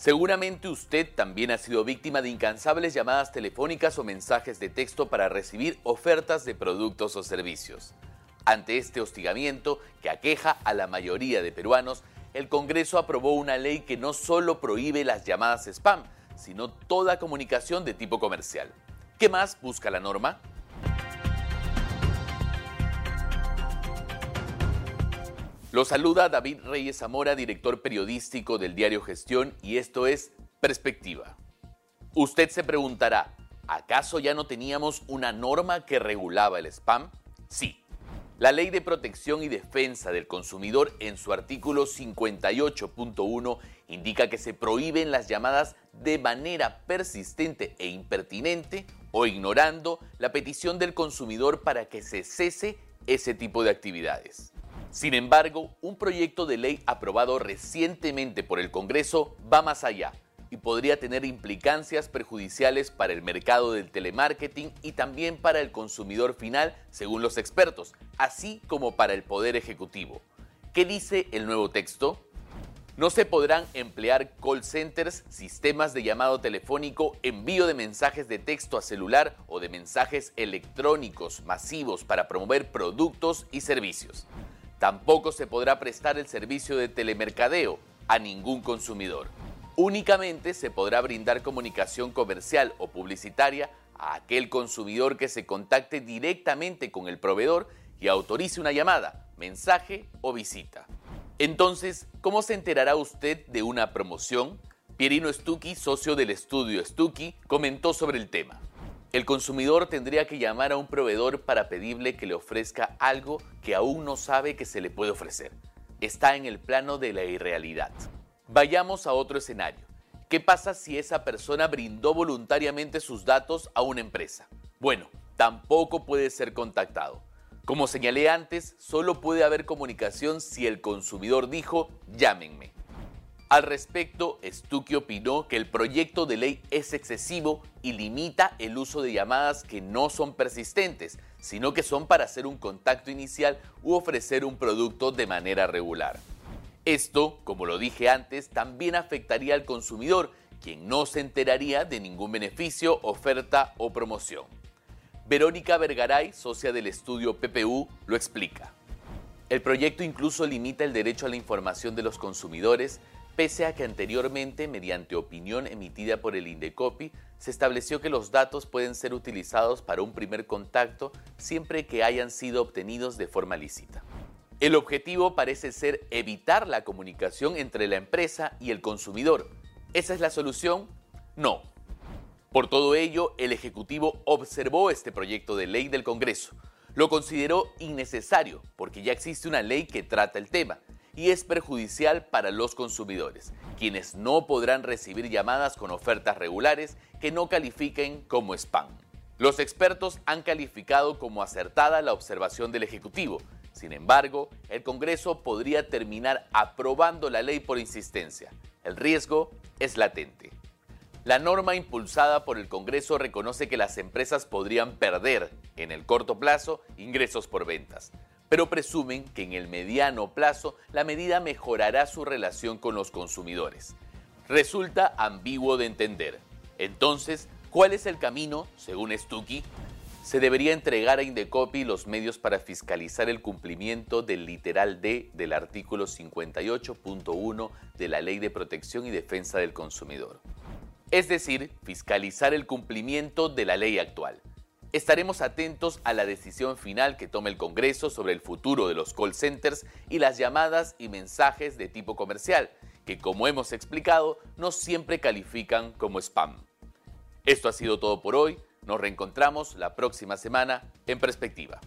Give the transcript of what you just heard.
Seguramente usted también ha sido víctima de incansables llamadas telefónicas o mensajes de texto para recibir ofertas de productos o servicios. Ante este hostigamiento que aqueja a la mayoría de peruanos, el Congreso aprobó una ley que no solo prohíbe las llamadas spam, sino toda comunicación de tipo comercial. ¿Qué más busca la norma? Lo saluda David Reyes Zamora, director periodístico del diario Gestión, y esto es Perspectiva. Usted se preguntará, ¿acaso ya no teníamos una norma que regulaba el spam? Sí. La Ley de Protección y Defensa del Consumidor en su artículo 58.1 indica que se prohíben las llamadas de manera persistente e impertinente o ignorando la petición del consumidor para que se cese ese tipo de actividades. Sin embargo, un proyecto de ley aprobado recientemente por el Congreso va más allá y podría tener implicancias perjudiciales para el mercado del telemarketing y también para el consumidor final, según los expertos, así como para el Poder Ejecutivo. ¿Qué dice el nuevo texto? No se podrán emplear call centers, sistemas de llamado telefónico, envío de mensajes de texto a celular o de mensajes electrónicos masivos para promover productos y servicios. Tampoco se podrá prestar el servicio de telemercadeo a ningún consumidor. Únicamente se podrá brindar comunicación comercial o publicitaria a aquel consumidor que se contacte directamente con el proveedor y autorice una llamada, mensaje o visita. Entonces, ¿cómo se enterará usted de una promoción? Pierino Stucky, socio del estudio Stucky, comentó sobre el tema. El consumidor tendría que llamar a un proveedor para pedirle que le ofrezca algo que aún no sabe que se le puede ofrecer. Está en el plano de la irrealidad. Vayamos a otro escenario. ¿Qué pasa si esa persona brindó voluntariamente sus datos a una empresa? Bueno, tampoco puede ser contactado. Como señalé antes, solo puede haber comunicación si el consumidor dijo llámenme. Al respecto, Stucky opinó que el proyecto de ley es excesivo y limita el uso de llamadas que no son persistentes, sino que son para hacer un contacto inicial u ofrecer un producto de manera regular. Esto, como lo dije antes, también afectaría al consumidor, quien no se enteraría de ningún beneficio, oferta o promoción. Verónica Vergaray, socia del estudio PPU, lo explica. El proyecto incluso limita el derecho a la información de los consumidores pese a que anteriormente, mediante opinión emitida por el Indecopi, se estableció que los datos pueden ser utilizados para un primer contacto siempre que hayan sido obtenidos de forma lícita. El objetivo parece ser evitar la comunicación entre la empresa y el consumidor. ¿Esa es la solución? No. Por todo ello, el Ejecutivo observó este proyecto de ley del Congreso. Lo consideró innecesario porque ya existe una ley que trata el tema y es perjudicial para los consumidores, quienes no podrán recibir llamadas con ofertas regulares que no califiquen como spam. Los expertos han calificado como acertada la observación del Ejecutivo. Sin embargo, el Congreso podría terminar aprobando la ley por insistencia. El riesgo es latente. La norma impulsada por el Congreso reconoce que las empresas podrían perder, en el corto plazo, ingresos por ventas pero presumen que en el mediano plazo la medida mejorará su relación con los consumidores. Resulta ambiguo de entender. Entonces, ¿cuál es el camino, según Stucky? Se debería entregar a Indecopi los medios para fiscalizar el cumplimiento del literal D del artículo 58.1 de la Ley de Protección y Defensa del Consumidor. Es decir, fiscalizar el cumplimiento de la ley actual. Estaremos atentos a la decisión final que tome el Congreso sobre el futuro de los call centers y las llamadas y mensajes de tipo comercial, que como hemos explicado no siempre califican como spam. Esto ha sido todo por hoy. Nos reencontramos la próxima semana en perspectiva.